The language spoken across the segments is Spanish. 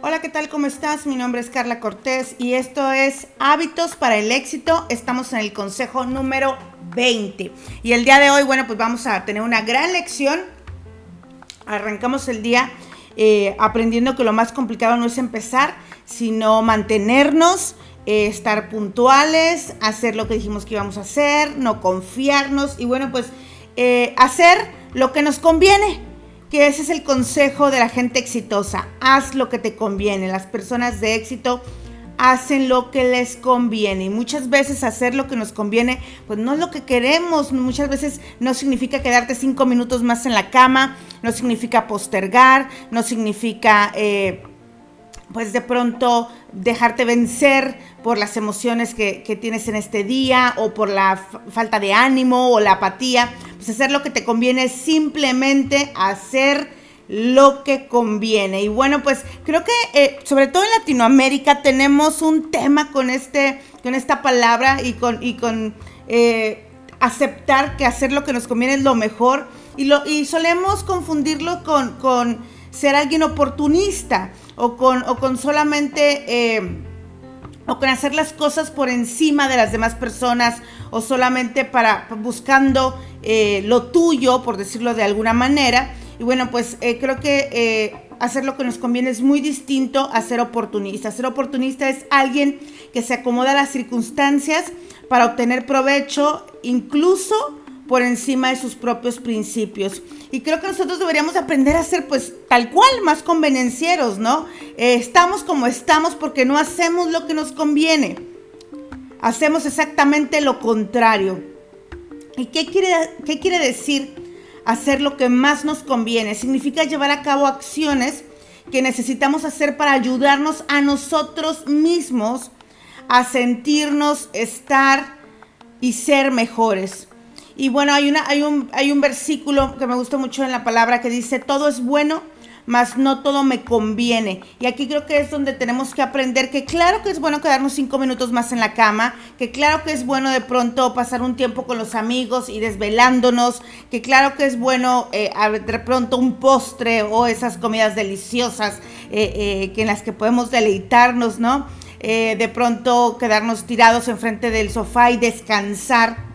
Hola, ¿qué tal? ¿Cómo estás? Mi nombre es Carla Cortés y esto es Hábitos para el éxito. Estamos en el consejo número 20. Y el día de hoy, bueno, pues vamos a tener una gran lección. Arrancamos el día eh, aprendiendo que lo más complicado no es empezar, sino mantenernos, eh, estar puntuales, hacer lo que dijimos que íbamos a hacer, no confiarnos y bueno, pues eh, hacer lo que nos conviene que ese es el consejo de la gente exitosa. Haz lo que te conviene. Las personas de éxito hacen lo que les conviene. Y muchas veces hacer lo que nos conviene, pues no es lo que queremos. Muchas veces no significa quedarte cinco minutos más en la cama, no significa postergar, no significa... Eh, pues de pronto dejarte vencer por las emociones que, tienes en este día o por la falta de ánimo o la apatía, pues hacer lo que te conviene es simplemente hacer lo que conviene. Y bueno, pues creo que eh, sobre todo en Latinoamérica tenemos un tema con, este, con esta palabra y con, y con eh, aceptar que hacer lo que nos conviene es lo mejor y, lo, y solemos confundirlo con, con ser alguien oportunista o con, o con solamente... Eh, o con hacer las cosas por encima de las demás personas o solamente para buscando eh, lo tuyo, por decirlo de alguna manera. Y bueno, pues eh, creo que hacer lo que nos conviene es muy distinto a ser oportunista. Ser oportunista es alguien que se acomoda a las circunstancias para obtener provecho, incluso por encima de sus propios principios. Y creo que nosotros deberíamos aprender a ser pues tal cual, más convenencieros, ¿no? Eh, estamos como estamos porque no hacemos lo que nos conviene. Hacemos exactamente lo contrario. ¿Y qué quiere, qué quiere decir hacer lo que más nos conviene? Significa llevar a cabo acciones que necesitamos hacer para ayudarnos a nosotros mismos a sentirnos, estar y ser mejores. Y bueno, hay, una, hay, un, hay un versículo que me gusta mucho en la palabra que dice, todo es bueno, mas no todo me conviene. Y aquí creo que es donde tenemos que aprender que claro que es bueno quedarnos cinco minutos más en la cama, que claro que es bueno de pronto pasar un tiempo con los amigos y desvelándonos, que claro que es bueno eh, de pronto un postre o esas comidas deliciosas eh, eh, que en las que podemos deleitarnos, ¿no? de pronto quedarnos tirados enfrente del sofá y descansar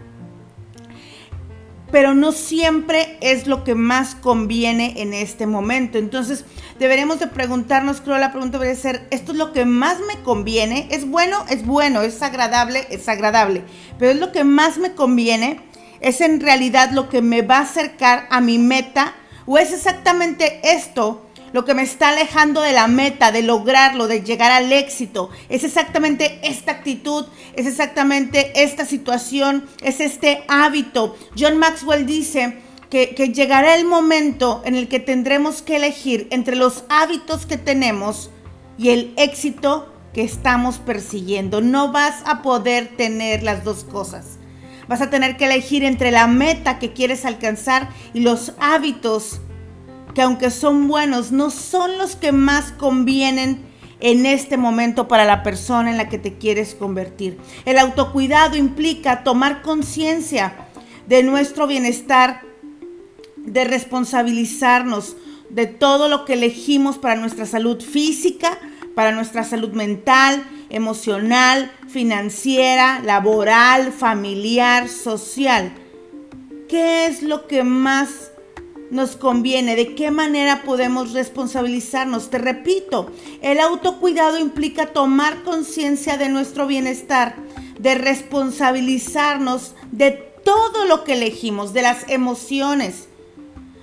pero no siempre es lo que más conviene en este momento. Entonces, deberemos de preguntarnos, creo la pregunta debe ser, ¿esto es lo que más me conviene? ¿Es bueno? Es bueno, es agradable, es agradable, pero es lo que más me conviene, es en realidad lo que me va a acercar a mi meta o es exactamente esto lo que me está alejando de la meta, de lograrlo, de llegar al éxito. Es exactamente esta actitud, es exactamente esta situación, es este hábito. John Maxwell dice que, llegará el momento en el que tendremos que elegir entre los hábitos que tenemos y el éxito que estamos persiguiendo. No vas a poder tener las dos cosas. Vas a tener que elegir entre la meta que quieres alcanzar y los hábitos que aunque son buenos, no son los que más convienen en este momento para la persona en la que te quieres convertir. El autocuidado implica tomar conciencia de nuestro bienestar, de responsabilizarnos de todo lo que elegimos para nuestra salud física, para nuestra salud mental, emocional, financiera, laboral, familiar, social. ¿Qué es lo que más nos conviene, de qué manera podemos responsabilizarnos. Te repito, el autocuidado implica tomar conciencia de nuestro bienestar, de responsabilizarnos de todo lo que elegimos, de las emociones,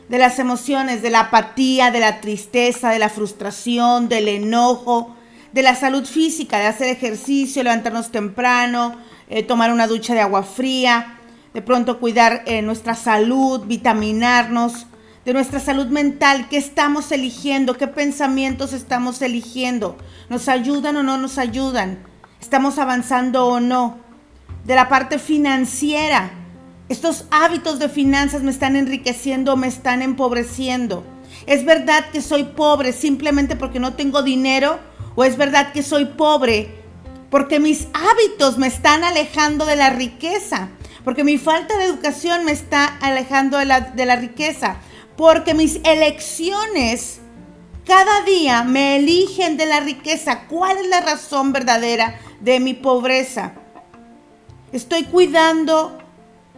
de las emociones, de la apatía, de la tristeza, de la frustración, del enojo, de la salud física, de hacer ejercicio, levantarnos temprano, eh, tomar una ducha de agua fría, de pronto cuidar eh, nuestra salud, vitaminarnos, de nuestra salud mental, qué estamos eligiendo, qué pensamientos estamos eligiendo, nos ayudan o no nos ayudan, estamos avanzando o no, de la parte financiera, estos hábitos de finanzas me están enriqueciendo o me están empobreciendo. ¿Es verdad que soy pobre simplemente porque no tengo dinero? ¿O es verdad que soy pobre porque mis hábitos me están alejando de la riqueza? Porque mi falta de educación me está alejando de la, de la riqueza porque mis elecciones Cada día me eligen de la riqueza. ¿Cuál es la razón verdadera de mi pobreza? ¿Estoy cuidando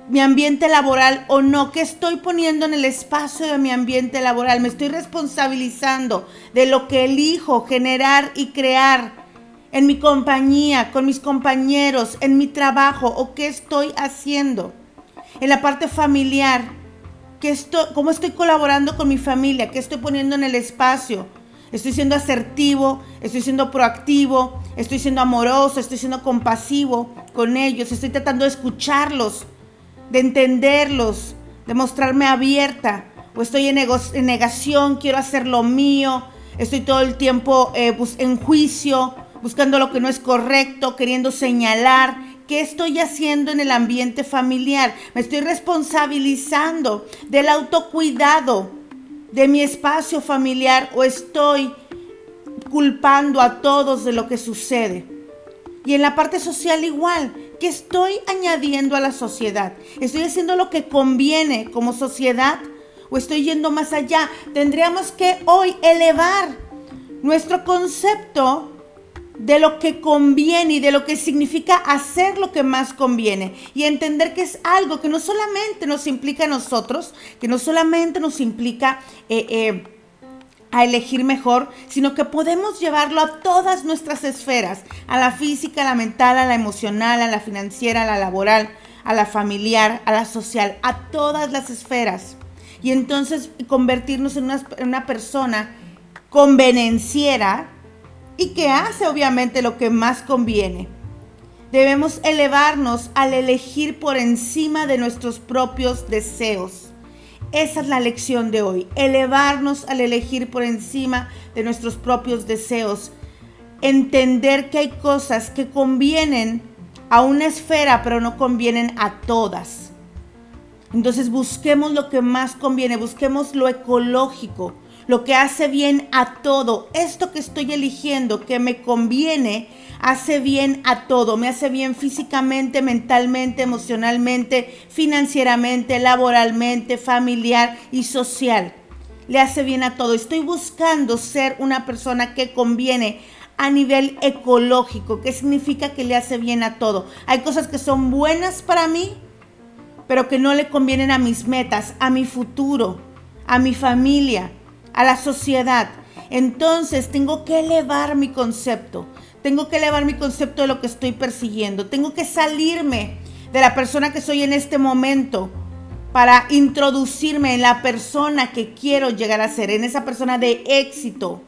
mi ambiente laboral o no? ¿Qué estoy poniendo en el espacio de mi ambiente laboral? ¿Me estoy responsabilizando de lo que elijo generar y crear en mi compañía, con mis compañeros, en mi trabajo o qué estoy haciendo? En la parte familiar, ¿qué estoy, ¿cómo estoy colaborando con mi familia? ¿Qué estoy poniendo en el espacio? Estoy siendo asertivo, estoy siendo proactivo, estoy siendo amoroso, estoy siendo compasivo con ellos, estoy tratando de escucharlos, de entenderlos, de mostrarme abierta, o estoy en, negación, quiero hacer lo mío, estoy todo el tiempo eh, en juicio, buscando lo que no es correcto, queriendo señalar. ¿Qué estoy haciendo en el ambiente familiar? Me estoy responsabilizando del autocuidado de mi espacio familiar o estoy culpando a todos de lo que sucede. Y en la parte social igual, ¿qué estoy añadiendo a la sociedad? ¿Estoy haciendo lo que conviene como sociedad o estoy yendo más allá? Tendríamos que hoy elevar nuestro concepto de lo que conviene y de lo que significa hacer lo que más conviene y entender que es algo que no solamente nos implica a nosotros, que no solamente nos implica eh, eh, a elegir mejor, sino que podemos llevarlo a todas nuestras esferas, a la física, a la mental, a la emocional, a la financiera, a la laboral, a la familiar, a la social, a todas las esferas. Y entonces convertirnos en una, en una persona convenenciera y que hace obviamente lo que más conviene. Debemos elevarnos al elegir por encima de nuestros propios deseos. Esa es la lección de hoy, elevarnos al elegir por encima de nuestros propios deseos. Entender que hay cosas que convienen a una esfera, pero no convienen a todas. Entonces busquemos lo que más conviene, busquemos lo ecológico, lo que hace bien a todo. Esto que estoy eligiendo, que me conviene, hace bien a todo. Me hace bien físicamente, mentalmente, emocionalmente, financieramente, laboralmente, familiar y social. Le hace bien a todo. Estoy buscando ser una persona que conviene a nivel ecológico, que significa que le hace bien a todo. Hay cosas que son buenas para mí, pero que no le convienen a mis metas, a mi futuro, a mi familia, a la sociedad. Entonces tengo que elevar mi concepto. Tengo que elevar mi concepto de lo que estoy persiguiendo. Tengo que salirme de la persona que soy en este momento para introducirme en la persona que quiero llegar a ser, en esa persona de éxito,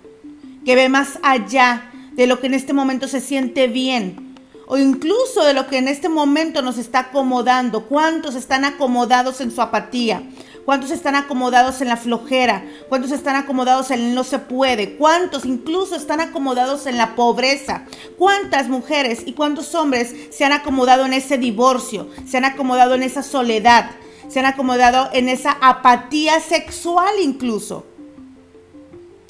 que ve más allá de lo que en este momento se siente bien o incluso de lo que en este momento nos está acomodando. ¿Cuántos están acomodados en su apatía? ¿Cuántos están acomodados en la flojera? ¿Cuántos están acomodados en el no se puede? ¿Cuántos incluso están acomodados en la pobreza? ¿Cuántas mujeres y cuántos hombres se han acomodado en ese divorcio? Se han acomodado en esa soledad? Se han acomodado en esa apatía sexual incluso.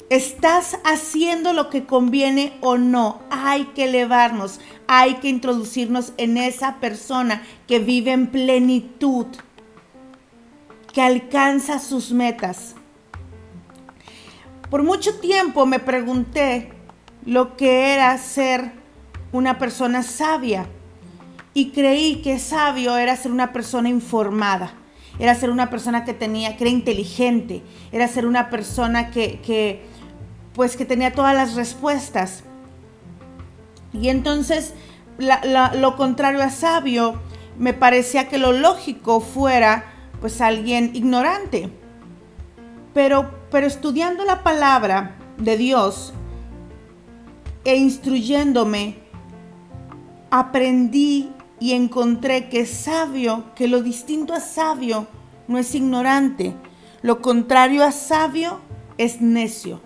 ¿Estás haciendo lo que conviene o no? Hay que elevarnos, hay que introducirnos en esa persona que vive en plenitud que alcanza sus metas. Por mucho tiempo me pregunté lo que era ser una persona sabia y creí que sabio era ser una persona informada, era ser una persona que tenía, que era inteligente, era ser una persona que, pues que tenía todas las respuestas. Y entonces lo contrario a sabio, me parecía que lo lógico fuera pues alguien ignorante. Pero, pero estudiando la palabra de Dios e instruyéndome, aprendí y encontré que sabio, que lo distinto a sabio no es ignorante, lo contrario a sabio es necio.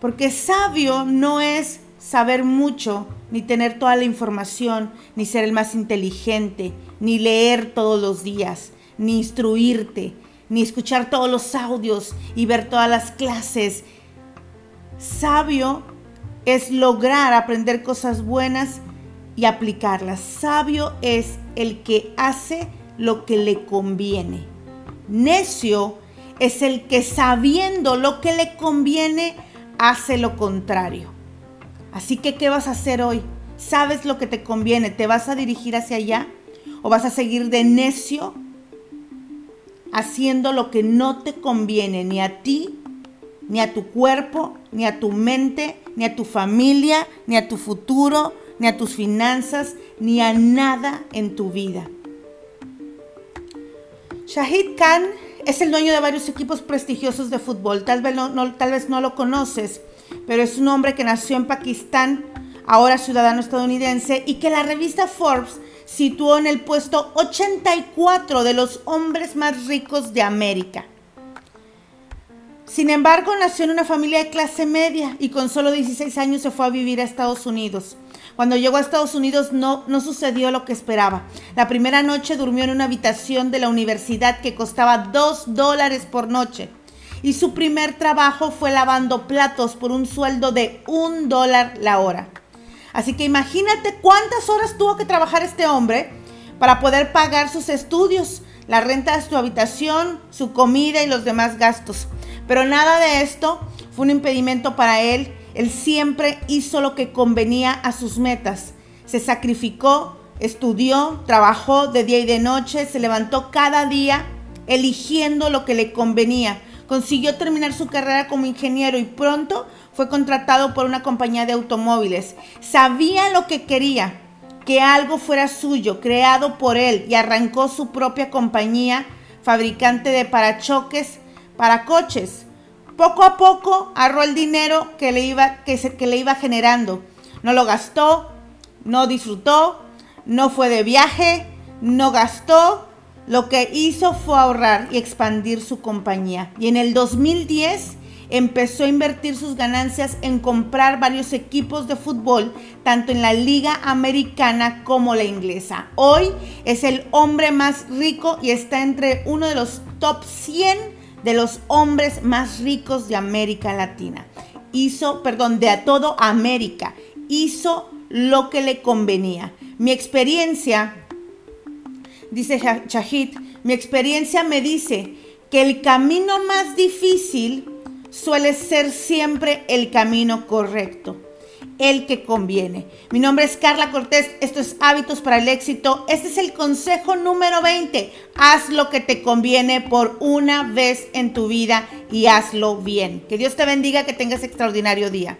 Porque sabio no es saber mucho, ni tener toda la información, ni ser el más inteligente, ni leer todos los días ni instruirte, ni escuchar todos los audios y ver todas las clases. Sabio es lograr aprender cosas buenas y aplicarlas. Sabio es el que hace lo que le conviene. Necio es el que sabiendo lo que le conviene, hace lo contrario. Así que, ¿qué vas a hacer hoy? ¿Sabes lo que te conviene? ¿Te vas a dirigir hacia allá? ¿O vas a seguir de necio haciendo lo que no te conviene ni a ti, ni a tu cuerpo, ni a tu mente, ni a tu familia, ni a tu futuro, ni a tus finanzas, ni a nada en tu vida? Shahid Khan es el dueño de varios equipos prestigiosos de fútbol. Tal vez no, tal vez no lo conoces, pero es un hombre que nació en Pakistán, ahora ciudadano estadounidense, y que la revista Forbes situó en el puesto 84 de los hombres más ricos de América. Sin embargo, nació en una familia de clase media y con solo 16 años se fue a vivir a Estados Unidos. Cuando llegó a Estados Unidos no, no sucedió lo que esperaba. La primera noche durmió en una habitación de la universidad que costaba 2 dólares por noche. Y su primer trabajo fue lavando platos por un sueldo de un dólar la hora. Así que imagínate cuántas horas tuvo que trabajar este hombre para poder pagar sus estudios, la renta de su habitación, su comida y los demás gastos. Pero nada de esto fue un impedimento para él él siempre hizo lo que convenía a sus metas. Se sacrificó, estudió, trabajó de día y de noche, se levantó cada día eligiendo lo que le convenía. Consiguió terminar su carrera como ingeniero y pronto fue contratado por una compañía de automóviles. Sabía lo que quería, que algo fuera suyo, creado por él, y arrancó su propia compañía fabricante de parachoques para coches. Poco a poco ahorró el dinero que le iba, que, que le iba generando. No lo gastó, no disfrutó, no fue de viaje, no gastó. Lo que hizo fue ahorrar y expandir su compañía. Y en el 2010 empezó a invertir sus ganancias en comprar varios equipos de fútbol, tanto en la liga americana como la inglesa. Hoy es el hombre más rico y está entre uno de los top 100 de los hombres más ricos de América Latina. Hizo, perdón, de a todo América. Hizo lo que le convenía. Mi experiencia, dice Shahid, mi experiencia me dice que el camino más difícil suele ser siempre el camino correcto el que conviene. Mi nombre es Carla Cortés, esto es Hábitos para el Éxito. Este es el consejo número 20. Haz lo que te conviene por una vez en tu vida y hazlo bien. Que Dios te bendiga, que tengas extraordinario día.